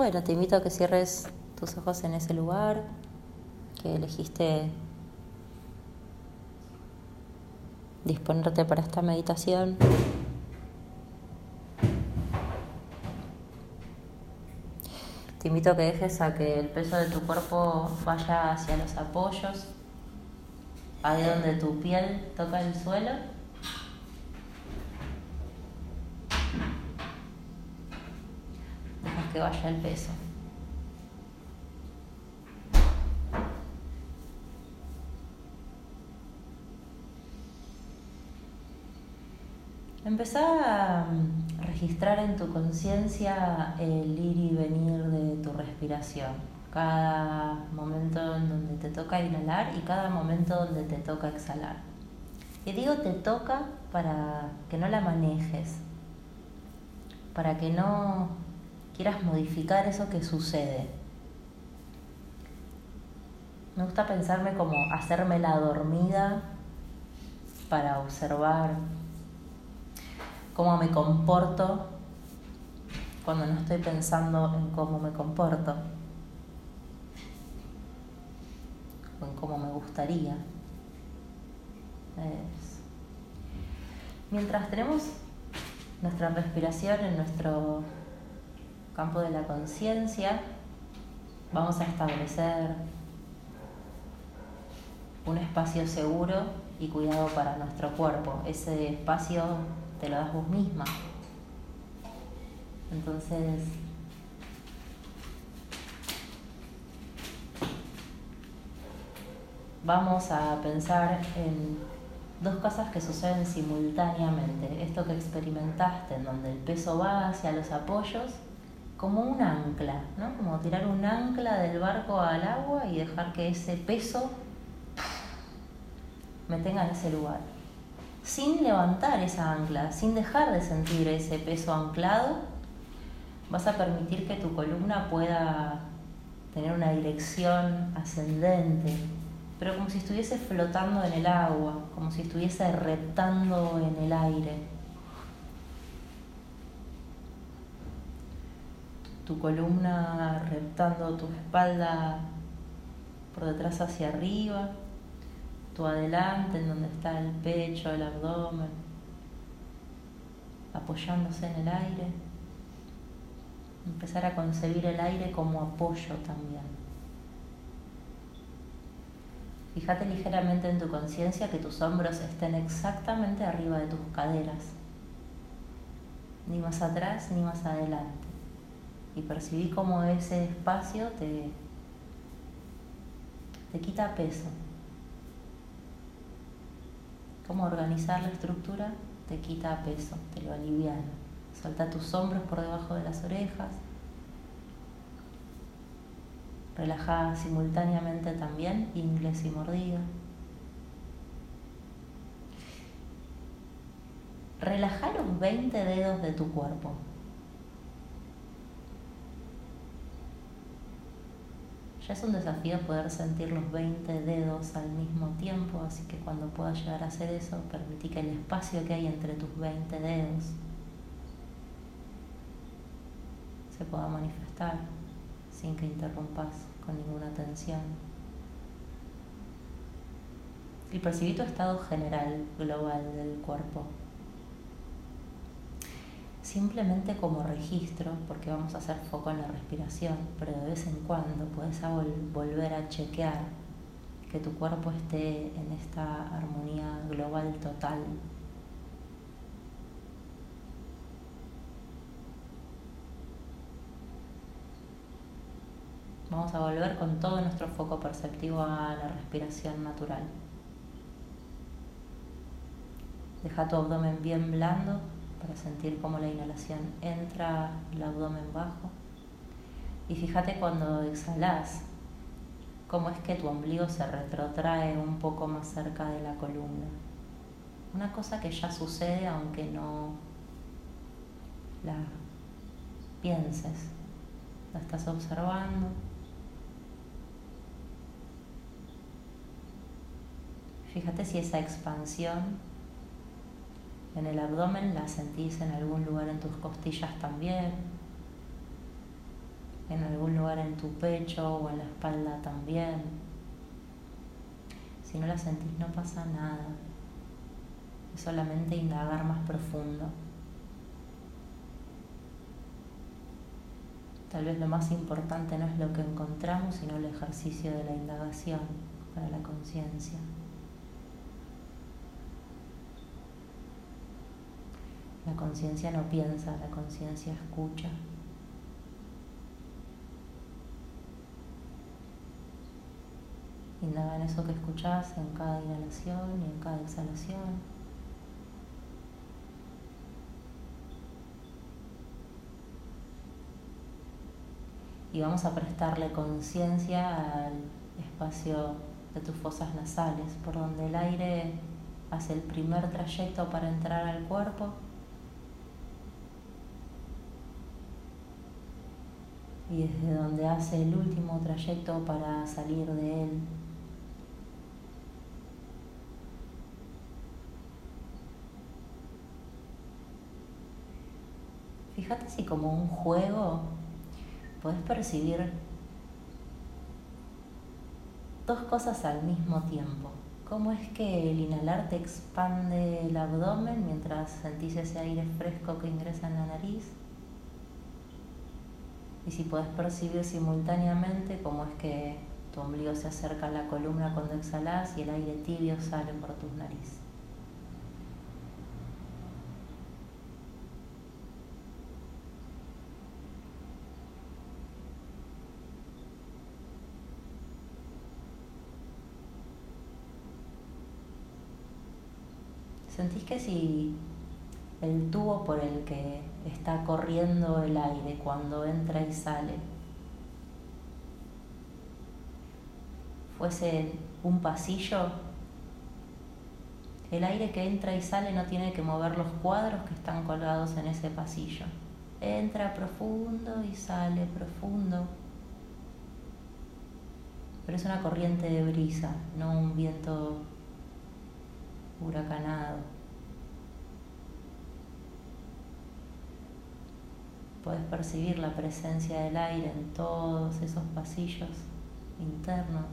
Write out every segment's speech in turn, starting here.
Bueno, te invito a que cierres tus ojos en ese lugar que elegiste disponerte para esta meditación. Te invito a que dejes a que el peso de tu cuerpo vaya hacia los apoyos, ahí donde tu piel toca el suelo. Dejas que vaya el peso. Empezá a mm, registrar en tu conciencia el ir y venir de tu respiración. Cada momento en donde te toca inhalar y cada momento donde te toca exhalar. Y digo te toca para que no la manejes, para que no quieras modificar eso que sucede. Me gusta pensarme como hacerme la dormida para observar cómo me comporto cuando no estoy pensando en cómo me comporto o en cómo me gustaría. Mientras tenemos nuestra respiración en nuestro campo de la conciencia, vamos a establecer un espacio seguro y cuidado para nuestro cuerpo. Ese espacio te lo das vos misma. Entonces, vamos a pensar en dos cosas que suceden simultáneamente. Esto que experimentaste, en donde el peso va hacia los apoyos, como un ancla, ¿no? Como tirar un ancla del barco al agua y dejar que ese peso me tenga en ese lugar sin levantar esa ancla, sin dejar de sentir ese peso anclado, vas a permitir que tu columna pueda tener una dirección ascendente, pero como si estuviese flotando en el agua, como si estuviese reptando en el aire. Tu columna reptando tu espalda por detrás hacia arriba adelante, en donde está el pecho, el abdomen, apoyándose en el aire. Empezar a concebir el aire como apoyo también. Fíjate ligeramente en tu conciencia que tus hombros estén exactamente arriba de tus caderas, ni más atrás ni más adelante. Y percibí cómo ese espacio te, te quita peso, cómo organizar la estructura te quita peso, te lo aliviana. Solta tus hombros por debajo de las orejas. Relaja simultáneamente también ingles y mordida. Relaja los 20 dedos de tu cuerpo. Es un desafío poder sentir los 20 dedos al mismo tiempo, así que cuando puedas llegar a hacer eso, permití que el espacio que hay entre tus 20 dedos se pueda manifestar sin que interrumpas con ninguna tensión. Y percibí tu estado general, global del cuerpo simplemente como registro, porque vamos a hacer foco en la respiración, pero de vez en cuando puedes volver a chequear que tu cuerpo esté en esta armonía global total. Vamos a volver con todo nuestro foco perceptivo a la respiración natural. Deja tu abdomen bien blando para sentir cómo la inhalación entra el abdomen bajo. Y fíjate cuando exhalas, cómo es que tu ombligo se retrotrae un poco más cerca de la columna. Una cosa que ya sucede aunque no la pienses, la estás observando. Fíjate si esa expansión en el abdomen, la sentís en algún lugar en tus costillas también. en algún lugar en tu pecho o en la espalda también. Si no la sentís no pasa nada. Es solamente indagar más profundo. Tal vez lo más importante no es lo que encontramos, sino el ejercicio de la indagación para la conciencia. La conciencia no piensa, la conciencia escucha. Indaga en eso que escuchás en cada inhalación y en cada exhalación. Y vamos a prestarle conciencia al espacio de tus fosas nasales, por donde el aire hace el primer trayecto para entrar al cuerpo. Y desde donde hace el último trayecto para salir de él. Fíjate si como un juego puedes percibir dos cosas al mismo tiempo. ¿Cómo es que el inhalar te expande el abdomen mientras sentís ese aire fresco que ingresa en la nariz? Y si puedes percibir simultáneamente cómo es que tu ombligo se acerca a la columna cuando exhalas y el aire tibio sale por tus narices. ¿Sentís que si el tubo por el que está corriendo el aire cuando entra y sale fuese un pasillo, el aire que entra y sale no tiene que mover los cuadros que están colgados en ese pasillo. Entra profundo y sale profundo. Pero es una corriente de brisa, no un viento huracanado. Puedes percibir la presencia del aire en todos esos pasillos internos,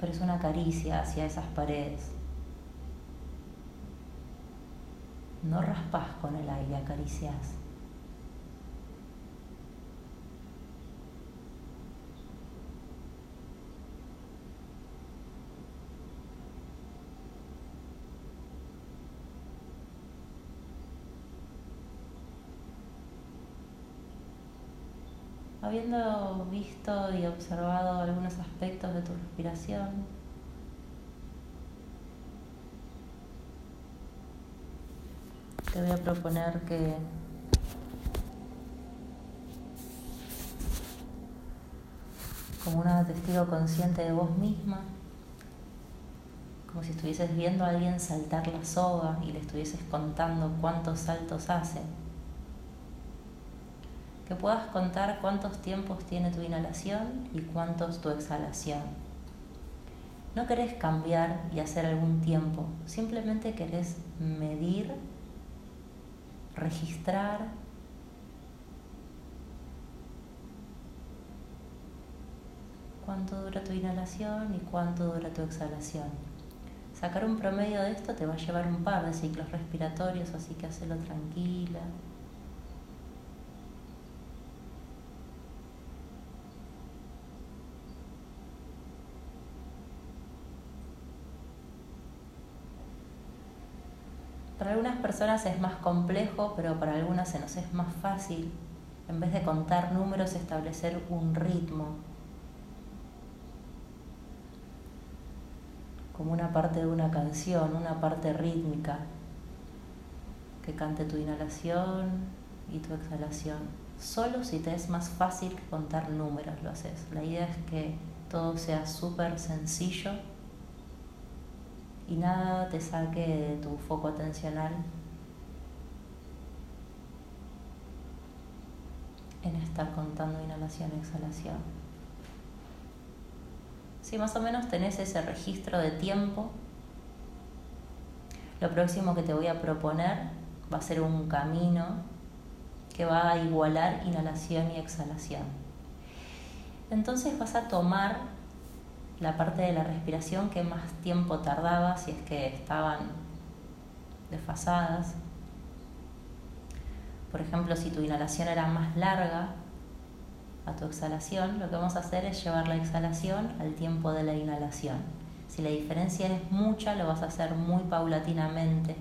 pero es una caricia hacia esas paredes. No raspas con el aire, acaricias. Habiendo visto y observado algunos aspectos de tu respiración, te voy a proponer que como una testigo consciente de vos misma, como si estuvieses viendo a alguien saltar la soga y le estuvieses contando cuántos saltos hace que puedas contar cuántos tiempos tiene tu inhalación y cuántos tu exhalación. No querés cambiar y hacer algún tiempo, simplemente querés medir, registrar cuánto dura tu inhalación y cuánto dura tu exhalación. Sacar un promedio de esto te va a llevar un par de ciclos respiratorios, así que hacelo tranquila, Para algunas personas es más complejo, pero para algunas se nos es más fácil, en vez de contar números, establecer un ritmo, como una parte de una canción, una parte rítmica, que cante tu inhalación y tu exhalación. Solo si te es más fácil contar números lo haces. La idea es que todo sea súper sencillo y nada te saque de tu foco atencional en estar contando inhalación exhalación. Si más o menos tenés ese registro de tiempo, lo próximo que te voy a proponer va a ser un camino que va a igualar inhalación y exhalación. Entonces vas a tomar la parte de la respiración que más tiempo tardaba si es que estaban desfasadas. Por ejemplo, si tu inhalación era más larga a tu exhalación, lo que vamos a hacer es llevar la exhalación al tiempo de la inhalación. Si la diferencia es mucha, lo vas a hacer muy paulatinamente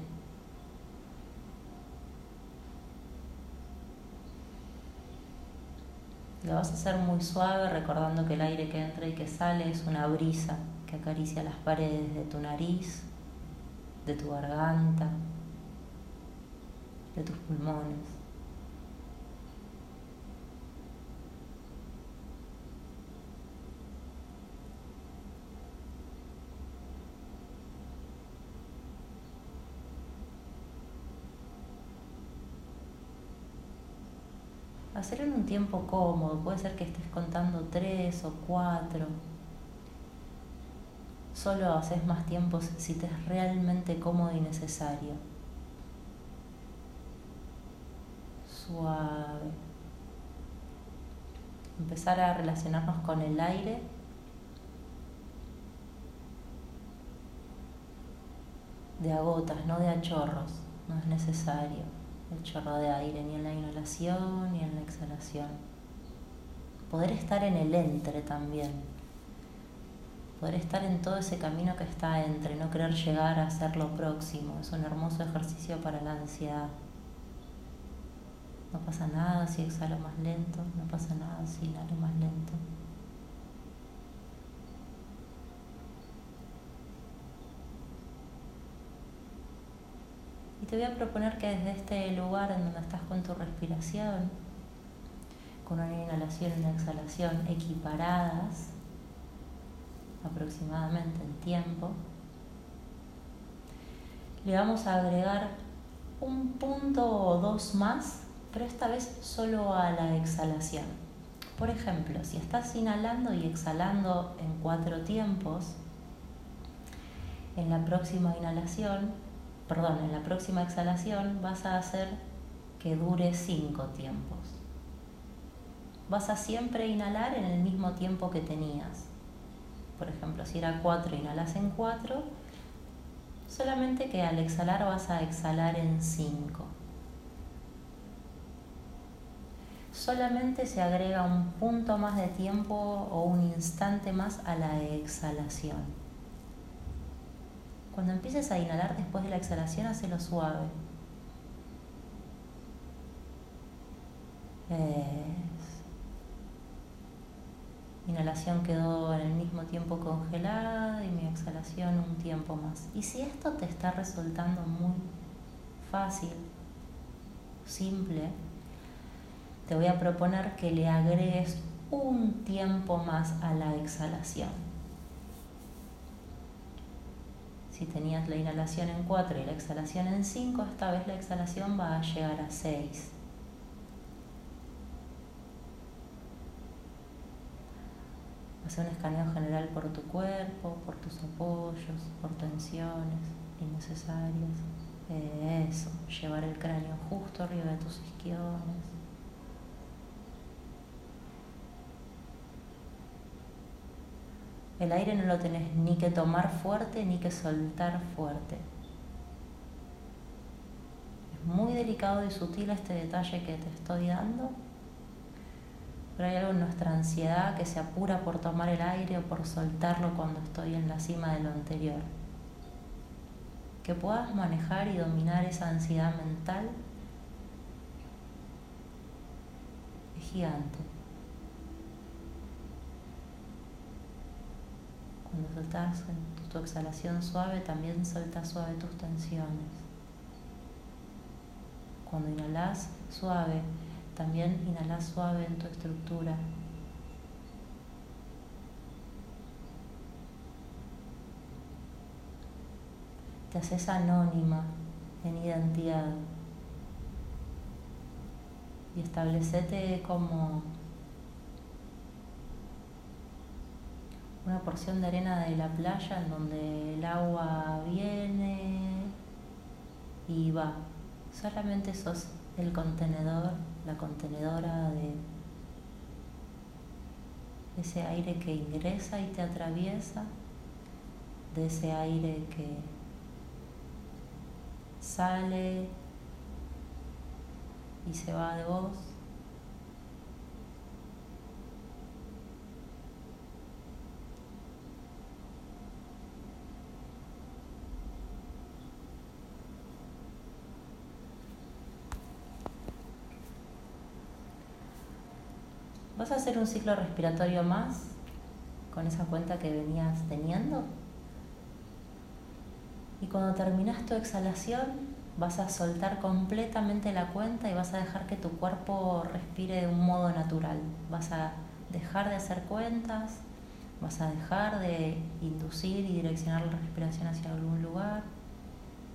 Lo vas a hacer muy suave, recordando que el aire que entra y que sale es una brisa que acaricia las paredes de tu nariz, de tu garganta, de tus pulmones. Hacer en un tiempo cómodo, puede ser que estés contando tres o cuatro. Solo haces más tiempos si te es realmente cómodo y necesario. Suave. Empezar a relacionarnos con el aire. De agotas, no de achorros, no es necesario el chorro de aire, ni en la inhalación ni en la exhalación. Poder estar en el entre también. Poder estar en todo ese camino que está entre, no querer llegar a ser lo próximo. Es un hermoso ejercicio para la ansiedad. No pasa nada si exhalo más lento, no pasa nada si inhalo más lento. Y te voy a proponer que desde este lugar en donde estás con tu respiración, con una inhalación y una exhalación equiparadas aproximadamente en tiempo, le vamos a agregar un punto o dos más, pero esta vez solo a la exhalación. Por ejemplo, si estás inhalando y exhalando en cuatro tiempos, en la próxima inhalación perdón, en la próxima exhalación vas a hacer que dure cinco tiempos. Vas a siempre inhalar en el mismo tiempo que tenías. Por ejemplo, si era cuatro, inhalas en cuatro, solamente que al exhalar vas a exhalar en cinco. Solamente se agrega un punto más de tiempo o un instante más a la exhalación. Cuando empieces a inhalar después de la exhalación, hacelo suave. Inhalación quedó en el mismo tiempo congelada y mi exhalación un tiempo más. Y si esto te está resultando muy fácil, simple, te voy a proponer que le agregues un tiempo más a la exhalación. Si tenías la inhalación en 4 y la exhalación en 5, esta vez la exhalación va a llegar a 6. Haz un escaneo general por tu cuerpo, por tus apoyos, por tensiones innecesarias. Eso, llevar el cráneo justo arriba de tus isquiones. El aire no lo tenés ni que tomar fuerte ni que soltar fuerte. Es muy delicado y sutil este detalle que te estoy dando, pero hay algo en nuestra ansiedad que se apura por tomar el aire o por soltarlo cuando estoy en la cima de lo anterior. Que puedas manejar y dominar esa ansiedad mental es gigante. Cuando soltas tu exhalación suave, también soltas suave tus tensiones. Cuando inhalas suave, también inhalas suave en tu estructura. Te haces anónima en identidad y establecete como una porción de arena de la playa en donde el agua viene y va Solamente sos el contenedor, la contenedora de ese aire que ingresa y te atraviesa, de ese aire que sale y se va de vos. ¿Vas a hacer un ciclo respiratorio más con esa cuenta que venías teniendo? Y cuando terminas tu exhalación, vas a soltar completamente la cuenta y vas a dejar que tu cuerpo respire de un modo natural. Vas a dejar de hacer cuentas, vas a dejar de inducir y direccionar la respiración hacia algún lugar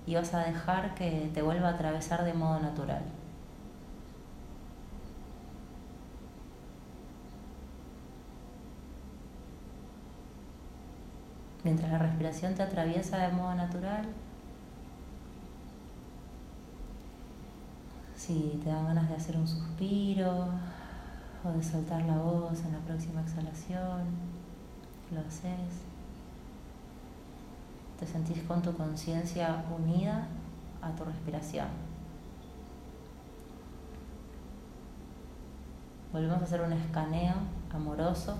y vas a dejar que te vuelva a atravesar de modo natural. Mientras la respiración te atraviesa de modo natural, si te dan ganas de hacer un suspiro o de soltar la voz en la próxima exhalación, lo haces. Te sentís con tu conciencia unida a tu respiración. Volvemos a hacer un escaneo amoroso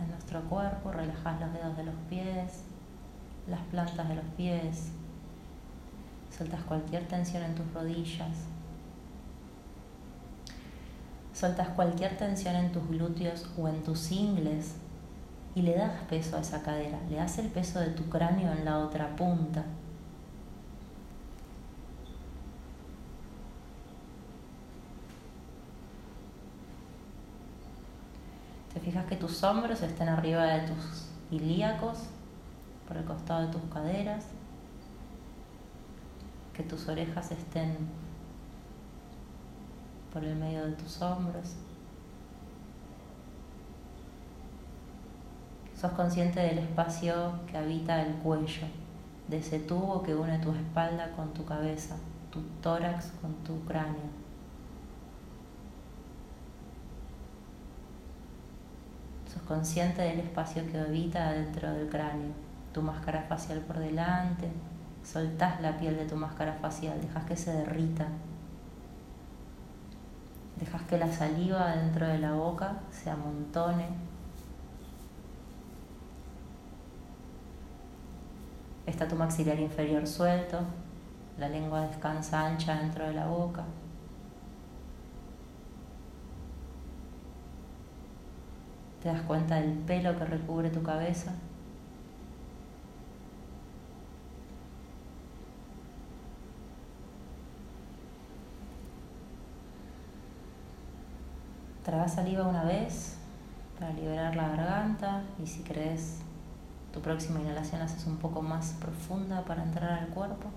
en nuestro cuerpo, relajas los dedos de los pies, las plantas de los pies, sueltas cualquier tensión en tus rodillas, sueltas cualquier tensión en tus glúteos o en tus ingles y le das peso a esa cadera, le das el peso de tu cráneo en la otra punta. Te fijas que tus hombros estén arriba de tus ilíacos, por el costado de tus caderas, que tus orejas estén por el medio de tus hombros. Sos consciente del espacio que habita el cuello, de ese tubo que une tu espalda con tu cabeza, tu tórax con tu cráneo. Consciente del espacio que habita dentro del cráneo, tu máscara facial por delante, soltás la piel de tu máscara facial, dejas que se derrita, dejas que la saliva dentro de la boca se amontone. Está tu maxilar inferior suelto, la lengua descansa ancha dentro de la boca. Te das cuenta del pelo que recubre tu cabeza. Traga saliva una vez para liberar la garganta y si crees tu próxima inhalación haces un poco más profunda para entrar al cuerpo.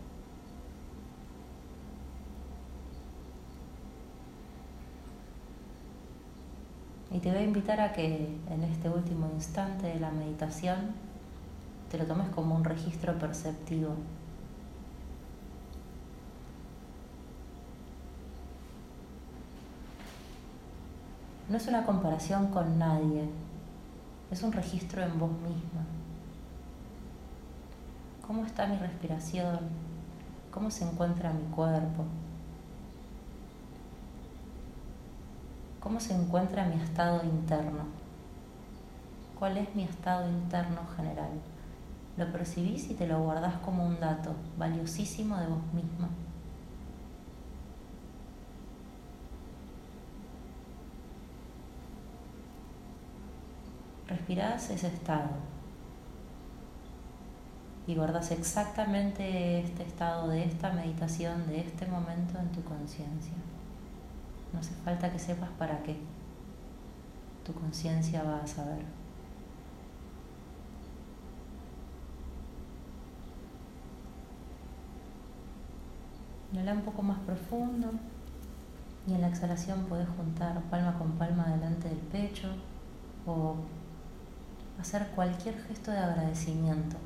Y te voy a invitar a que en este último instante de la meditación te lo tomes como un registro perceptivo. No es una comparación con nadie, es un registro en vos misma. ¿Cómo está mi respiración? ¿Cómo se encuentra mi cuerpo? ¿Cómo se encuentra mi estado interno? ¿Cuál es mi estado interno general? Lo percibís y te lo guardás como un dato valiosísimo de vos misma. Respirás ese estado y guardas exactamente este estado de esta meditación, de este momento en tu conciencia. No hace falta que sepas para qué. Tu conciencia va a saber. Inhala un poco más profundo y en la exhalación puedes juntar palma con palma delante del pecho o hacer cualquier gesto de agradecimiento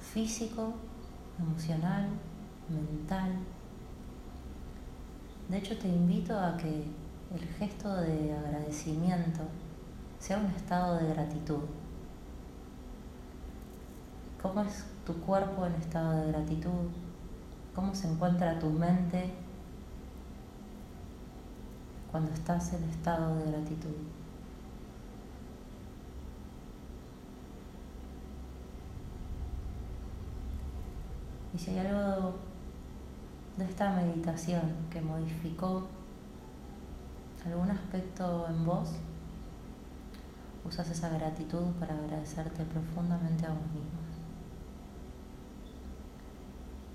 físico, emocional mental. De hecho, te invito a que el gesto de agradecimiento sea un estado de gratitud. ¿Cómo es tu cuerpo en estado de gratitud? ¿Cómo se encuentra tu mente cuando estás en estado de gratitud? Y si hay algo de esta meditación que modificó algún aspecto en vos, usas esa gratitud para agradecerte profundamente a vos mismo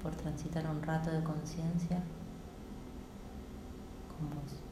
por transitar un rato de conciencia con vos.